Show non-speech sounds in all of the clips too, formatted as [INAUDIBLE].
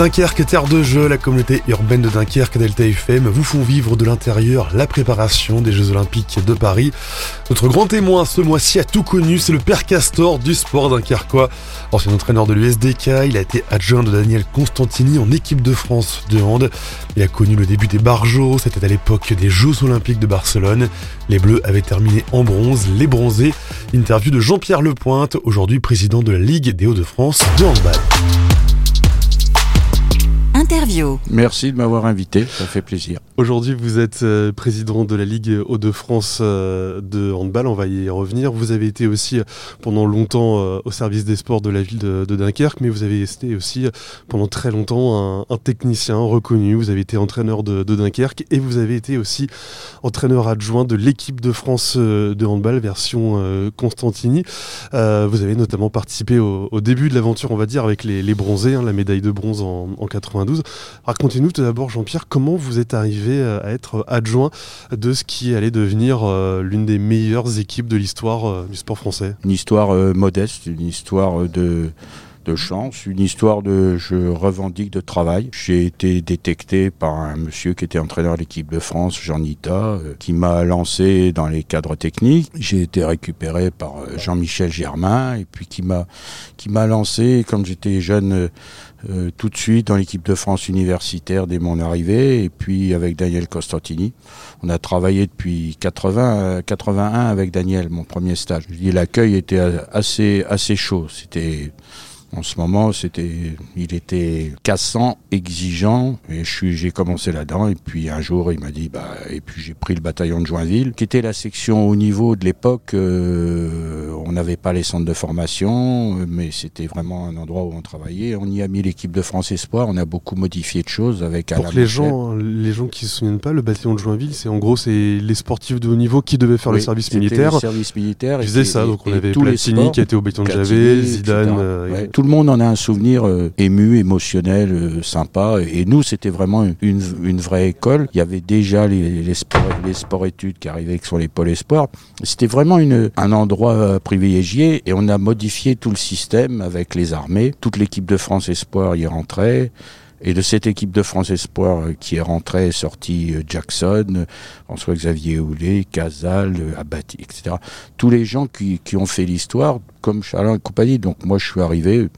Dunkerque, terre de jeu, la communauté urbaine de Dunkerque, Delta FM, vous font vivre de l'intérieur la préparation des Jeux Olympiques de Paris. Notre grand témoin ce mois-ci a tout connu, c'est le père Castor du sport dunkerquois. Ancien entraîneur de l'USDK, il a été adjoint de Daniel Constantini en équipe de France de hand. Il a connu le début des barjots, c'était à l'époque des Jeux Olympiques de Barcelone. Les Bleus avaient terminé en bronze, les bronzés. Interview de Jean-Pierre Lepointe, aujourd'hui président de la Ligue des Hauts-de-France de handball. Merci de m'avoir invité, ça fait plaisir. Aujourd'hui, vous êtes euh, président de la Ligue Hauts-de-France euh, de handball, on va y revenir. Vous avez été aussi euh, pendant longtemps au service des sports de la ville de, Dunkerque, mais vous avez été aussi pendant très longtemps un, technicien reconnu. Vous avez été entraîneur de, Dunkerque et vous avez été aussi entraîneur adjoint de l'équipe de France de handball version Constantini. vous avez notamment participé au, début de l'aventure, on va dire, avec les, bronzés, hein, la médaille de bronze en, en 92. Racontez-nous tout d'abord, Jean-Pierre, comment vous êtes arrivé euh, à être adjoint de ce qui allait devenir euh, l'une des meilleures équipes de l'histoire euh, du sport français? Une histoire modeste, une histoire de de chance, une histoire de je revendique de travail. J'ai été détecté par un monsieur qui était entraîneur de l'équipe de France, Jean Nita, qui m'a lancé dans les cadres techniques. J'ai été récupéré par Jean-Michel Germain et puis qui m'a qui m'a lancé quand j'étais jeune euh, tout de suite dans l'équipe de France universitaire dès mon arrivée, et puis avec Daniel Costantini. On a travaillé depuis 80, 81 euh, avec Daniel, mon premier stage. Je dis l'accueil était assez, assez chaud. C'était en ce moment, c'était, il était cassant, exigeant, et j'ai commencé là-dedans. Et puis un jour, il m'a dit, bah, et puis j'ai pris le bataillon de Joinville, qui était la section au niveau de l'époque. Euh, on n'avait pas les centres de formation, mais c'était vraiment un endroit où on travaillait. On y a mis l'équipe de France Espoir. On a beaucoup modifié de choses avec. Pour les gens, les gens qui se souviennent pas, le bataillon de Joinville, c'est en gros, c'est les sportifs de haut niveau qui devaient faire le service militaire. Le service militaire. Je disais ça, donc on avait tous les qui était au bataillon de Javel, Zidane. Euh, tout le monde en a un souvenir euh, ému, émotionnel, euh, sympa. Et nous, c'était vraiment une, une, vraie école. Il y avait déjà les, les, sports, les sports études qui arrivaient sur les pôles espoirs. C'était vraiment une, un endroit euh, privilégié et on a modifié tout le système avec les armées. Toute l'équipe de France Espoir y rentrait. Et de cette équipe de France Espoir qui est rentrée, est sorti Jackson, François-Xavier Houlet, Casal, Abati, etc. Tous les gens qui, qui ont fait l'histoire, comme Charles et compagnie. Donc moi, je suis arrivé,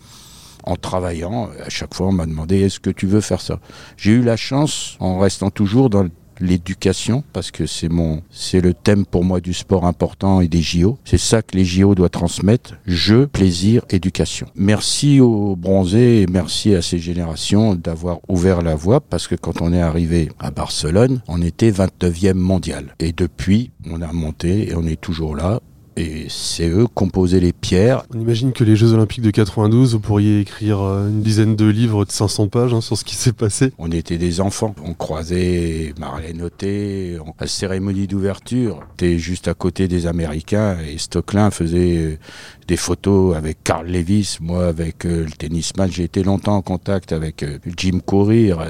en travaillant, à chaque fois on m'a demandé est-ce que tu veux faire ça? J'ai eu la chance, en restant toujours dans l'éducation, parce que c'est mon, c'est le thème pour moi du sport important et des JO. C'est ça que les JO doivent transmettre. Jeu, plaisir, éducation. Merci aux bronzés et merci à ces générations d'avoir ouvert la voie parce que quand on est arrivé à Barcelone, on était 29e mondial. Et depuis, on a monté et on est toujours là et c'est eux composaient les pierres. On imagine que les Jeux Olympiques de 92, vous pourriez écrire euh, une dizaine de livres de 500 pages hein, sur ce qui s'est passé. On était des enfants. On croisait Marlène. À la cérémonie d'ouverture, était juste à côté des Américains et Stocklin faisait euh, des photos avec Carl Lewis, moi avec euh, le tennisman. J'ai été longtemps en contact avec Jim Courir.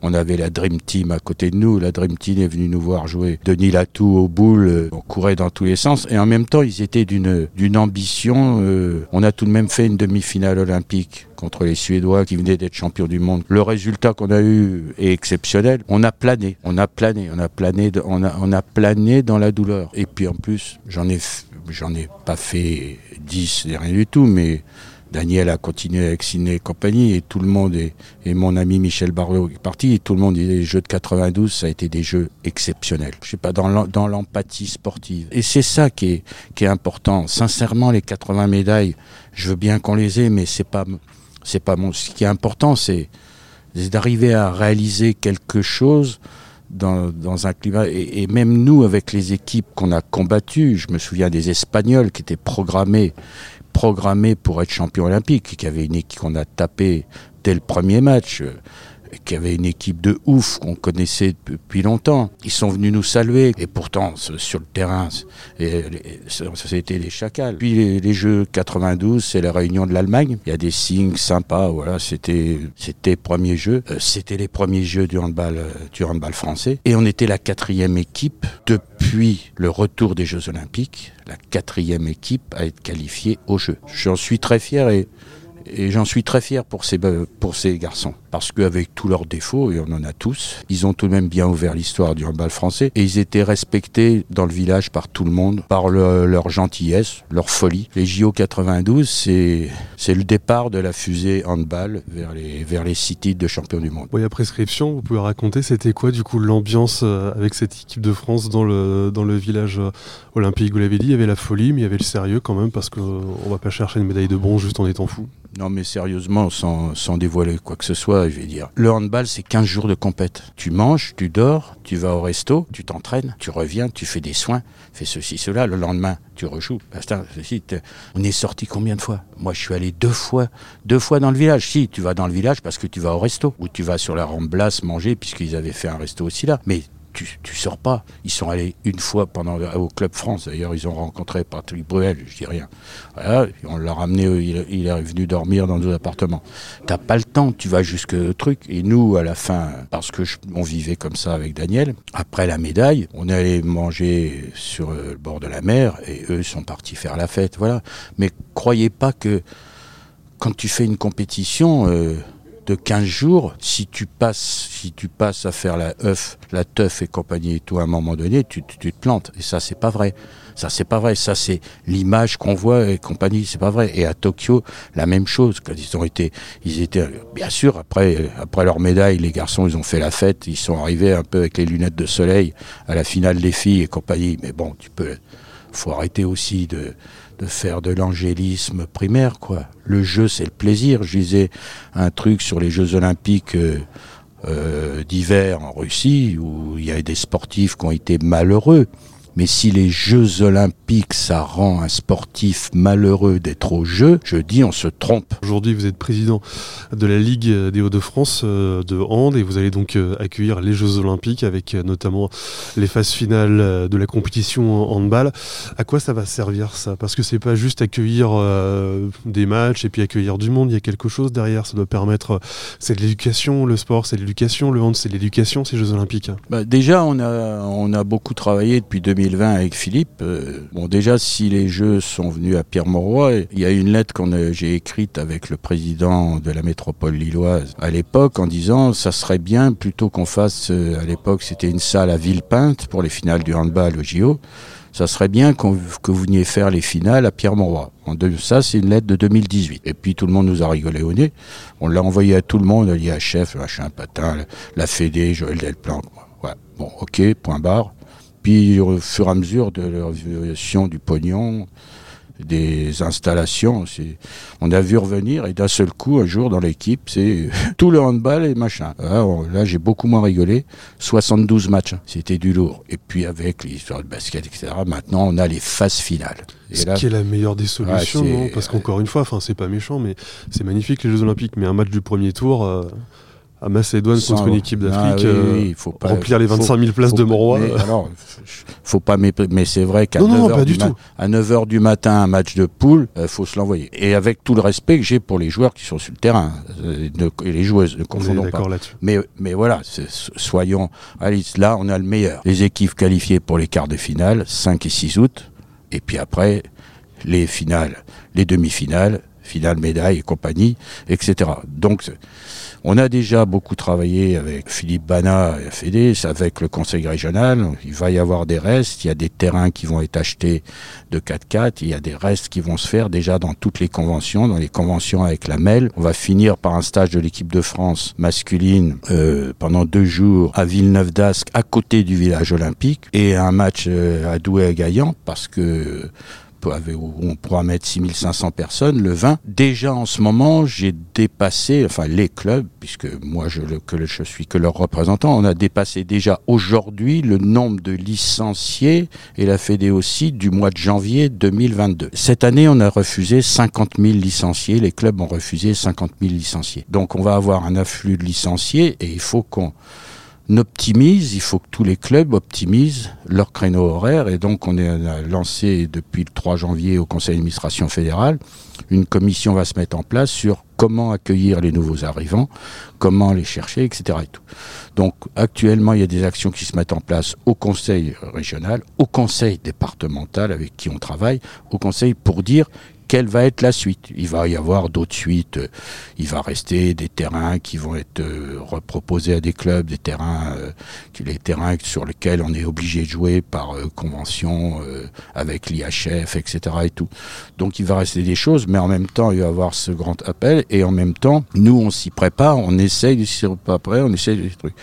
on avait la Dream Team à côté de nous. La Dream Team est venue nous voir jouer. Denis Latou au boule. on courait dans tous les sens et en même temps ils étaient d'une ambition. Euh, on a tout de même fait une demi-finale olympique contre les Suédois qui venaient d'être champions du monde. Le résultat qu'on a eu est exceptionnel. On a plané, on a plané, on a plané, on a, plané dans la douleur. Et puis en plus, j'en ai, ai pas fait 10, rien du tout, mais Daniel a continué avec Ciné et compagnie et tout le monde et, mon ami Michel Barreau est parti et tout le monde dit les jeux de 92 ça a été des jeux exceptionnels. Je sais pas dans l'empathie sportive et c'est ça qui est qui est important. Sincèrement les 80 médailles, je veux bien qu'on les ait mais c'est pas c'est pas mon ce qui est important c'est d'arriver à réaliser quelque chose dans, dans, un climat, et, et, même nous, avec les équipes qu'on a combattues, je me souviens des Espagnols qui étaient programmés programmé pour être champion olympique, qui avait une équipe qu'on a tapé dès le premier match. Qui avait une équipe de ouf qu'on connaissait depuis longtemps. Ils sont venus nous saluer et pourtant sur le terrain, c'était les chacals. Puis les, Jeux 92, c'est la réunion de l'Allemagne. Il y a des signes sympas. Voilà, c'était c'était premier jeu. Euh, c'était les premiers jeux du handball euh, du handball français et on était la quatrième équipe depuis le retour des Jeux Olympiques, la quatrième équipe à être qualifiée aux Jeux. J'en suis très fier et et j'en suis très fier pour ces, pour ces garçons. Parce qu'avec tous leurs défauts, et on en a tous, ils ont tout de même bien ouvert l'histoire du handball français. Et ils étaient respectés dans le village par tout le monde, par leur gentillesse, leur folie. Les JO 92, c'est, c'est le départ de la fusée handball vers les, vers les six titres de champion du monde. Oui, à prescription, vous pouvez raconter, c'était quoi du coup l'ambiance euh, avec cette équipe de France dans le, dans le village euh, olympique? Vous l'avez dit, il y avait la folie, mais il y avait le sérieux quand même, parce qu'on va pas chercher une médaille de bronze juste en étant fou. Non, mais sérieusement, sans, sans, dévoiler quoi que ce soit, Le handball, c'est 15 jours de compète. Tu manges, tu dors, tu vas au resto, tu t'entraînes, tu reviens, tu fais des soins, fais ceci, cela. Le lendemain, tu rejoues. On est sorti combien de fois? Moi, je suis allé deux fois, deux fois dans le village. Si, tu vas dans le village parce que tu vas au resto, ou tu vas sur la rampe Blas manger, puisqu'ils avaient fait un resto aussi là. Mais tu, tu sors pas. Ils sont allés une fois pendant au Club France. D'ailleurs, ils ont rencontré Patrick Bruel, je dis rien. Voilà, on l'a ramené, il, est venu dormir dans nos appartements. T'as pas le temps, tu vas jusque truc. Et nous, à la fin, parce que on vivait comme ça avec Daniel, après la médaille, on est allé manger sur le bord de la mer et eux sont partis faire la fête. Voilà. Mais croyez pas que quand tu fais une compétition, euh, de 15 jours, si tu passes, si tu passes à faire la œuf, la teuf et compagnie et tout, à un moment donné, tu, tu, te plantes. Et ça, c'est pas vrai. Ça, c'est pas vrai. Ça, c'est l'image qu'on voit et compagnie. C'est pas vrai. Et à Tokyo, la même chose. Quand ils ont été, ils étaient, bien sûr, après, après leur médaille, les garçons, ils ont fait la fête. Ils sont arrivés un peu avec les lunettes de soleil à la finale des filles et compagnie. Mais bon, tu peux, faut arrêter aussi de, faire de l'angélisme primaire, quoi. Le jeu, c'est le plaisir. Je disais un truc sur les Jeux Olympiques euh, euh, d'hiver en Russie, où il y a des sportifs qui ont été malheureux. Mais si les Jeux Olympiques, ça rend un sportif malheureux d'être au jeu, je dis on se trompe. Aujourd'hui, vous êtes président de la Ligue des Hauts-de-France euh, de hand et vous allez donc euh, accueillir les Jeux Olympiques avec euh, notamment les phases finales de la compétition handball. À quoi ça va servir ça? Parce que c'est pas juste accueillir des matchs et puis accueillir du monde. Il y a quelque chose derrière. Ça doit permettre. C'est de l'éducation. Le sport, c'est de l'éducation. Le hand, c'est de l'éducation. Ces Jeux Olympiques. Bah déjà, on a on a beaucoup travaillé depuis 2000 2020 avec Philippe. Euh, bon, déjà, si les Jeux sont venus à Pierre-Mauroy, il y a une lettre que j'ai écrite avec le président de la métropole lilloise à l'époque en disant ça serait bien plutôt qu'on fasse, euh, à l'époque c'était une salle à Villepinte pour les finales du handball au JO, ça serait bien que vous veniez faire les finales à Pierre-Mauroy. Ça, c'est une lettre de 2018. Et puis tout le monde nous a rigolé au nez. On l'a envoyé à tout le monde, l'IHF, machin, patin, la Fédé, Joël Delplanque. Bon, ok, point barre. Puis au fur et à mesure de l'évolution du pognon, des installations, on a vu revenir et d'un seul coup, un jour dans l'équipe, c'est [LAUGHS] tout le handball et machin. là, j'ai beaucoup moins rigolé. 72 matchs, c'était du lourd. Et puis avec l'histoire de basket, etc., maintenant on a les phases finales. Ce qui est la meilleure des solutions, parce qu'encore une fois, enfin c'est pas méchant, mais c'est magnifique les Jeux Olympiques, mais un match du premier tour. Euh, à Macédoine contre une équipe d'Afrique, ah euh, il faut pas, remplir les 25 000 places de Morois. Alors, faut pas mais c'est vrai qu'à 9h du, matin, un match de poule, il euh, faut se l'envoyer. Et avec tout le respect que j'ai pour les joueurs qui sont sur le terrain, euh, et les joueuses, ne confondons pas. Mais, mais voilà, soyons réalistes. Là, on a le meilleur. Les équipes qualifiées pour les quarts de finale, 5 et 6 août, et puis après, les finales, les demi-finales, finale médaille et compagnie, etc. Donc, on a déjà beaucoup travaillé avec Philippe Bana et Fédé, avec le conseil régional. Il va y avoir des restes. Il y a des terrains qui vont être achetés de 4x4. Il y a des restes qui vont se faire déjà dans toutes les conventions, dans les conventions avec la MEL. On va finir par un stage de l'équipe de France masculine euh, pendant deux jours à Villeneuve d'Ascq, à côté du village olympique, et un match euh, à Douai-Gaillan, parce que on pourra mettre 6500 personnes, le 20. Déjà en ce moment, j'ai dépassé, enfin les clubs, puisque moi je, que je suis que leur représentant, on a dépassé déjà aujourd'hui le nombre de licenciés et la Fédé aussi du mois de janvier 2022. Cette année, on a refusé 50 000 licenciés, les clubs ont refusé 50 000 licenciés. Donc on va avoir un afflux de licenciés et il faut qu'on optimise, il faut que tous les clubs optimisent leur créneau horaire et donc on a lancé depuis le 3 janvier au conseil d'administration fédérale, une commission va se mettre en place sur comment accueillir les nouveaux arrivants, comment les chercher, etc. Donc actuellement, il y a des actions qui se mettent en place au conseil régional, au conseil départemental avec qui on travaille, au conseil pour dire quelle va être la suite. Il va y avoir d'autres suites. Il va rester des terrains qui vont être euh, reproposés à des clubs, des terrains, euh, les terrains sur lesquels on est obligé de jouer par euh, convention avec l'IHF, etc. Et tout. Donc il va rester des choses, mais en même temps il va y avoir ce grand appel et en même temps nous on s'y prépare, on essaye de s'y préparer, on essaye des trucs.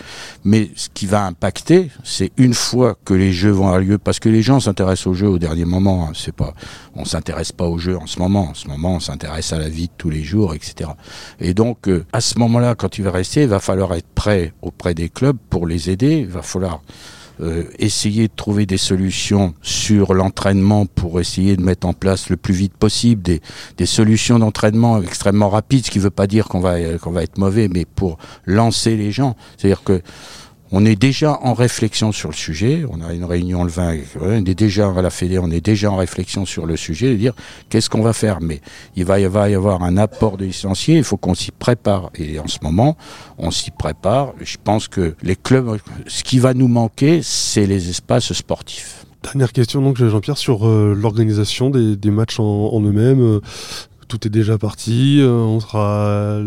Mais ce qui va impacter, c'est une fois que les jeux vont avoir lieu, parce que les gens s'intéressent aux jeux au dernier moment. Hein, c'est pas, on s'intéresse pas aux jeux en ce moment. En ce moment, on s'intéresse à la vie de tous les jours, etc. Et donc, euh, à ce moment-là, quand tu vas rester, il va falloir être prêt auprès des clubs pour les aider. Il va falloir euh, essayer de trouver des solutions sur l'entraînement pour essayer de mettre en place le plus vite possible des, solutions d'entraînement extrêmement rapides, ce qui ne veut pas dire qu'on va, qu'on va être mauvais, mais pour lancer les gens. C'est-à-dire que on est déjà en réflexion sur le sujet. On a une réunion le 20. On est déjà à la Fédé, on est déjà en réflexion sur le sujet, de dire qu'est-ce qu'on va faire. Mais il va y avoir un apport de licenciés. Il faut qu'on s'y prépare. Et en ce moment, on s'y prépare. Je pense que les clubs, ce qui va nous manquer, c'est les espaces sportifs. Dernière question donc Jean-Pierre sur euh, l'organisation des, matchs en, eux-mêmes. Tout est déjà parti. Euh, on sera,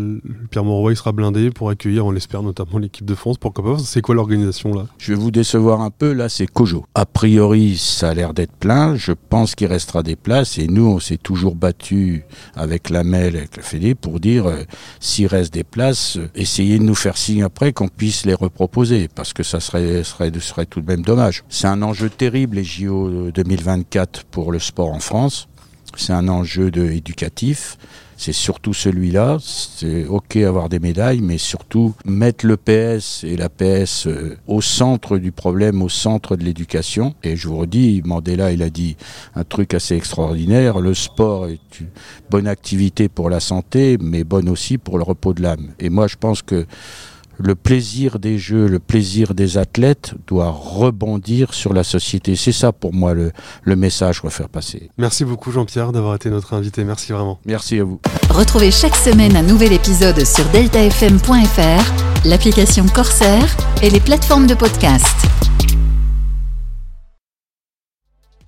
Pierre Mauroy sera blindé pour accueillir, on l'espère, notamment l'équipe de France. Pourquoi pas C'est quoi l'organisation là? Je vais vous décevoir un peu. Là, c'est Kojo. A priori, ça a l'air d'être plein. Je pense qu'il restera des places. Et nous, on s'est toujours battu avec la MEL, avec Fédé, pour dire euh, s'il reste des places, euh, essayez de nous faire signe après qu'on puisse les reproposer, parce que ça serait, serait, serait tout de même dommage. C'est un enjeu terrible les JO 2024 pour le sport en France c'est un enjeu éducatif. C'est surtout celui-là. C'est OK avoir des médailles, mais surtout mettre le PS et la PS euh, au centre du problème, au centre de l'éducation. Et je vous redis, Mandela, il a dit un truc assez extraordinaire. Le sport est une bonne activité pour la santé, mais bonne aussi pour le repos de l'âme. Et moi, je pense que le plaisir des jeux, le plaisir des athlètes doit rebondir sur la société. C'est ça pour moi le, message qu'on va faire passer. Merci beaucoup Jean-Pierre d'avoir été notre invité. Merci vraiment. Merci à vous. Retrouvez chaque semaine un nouvel épisode sur deltafm.fr, l'application Corsair et les plateformes de podcast.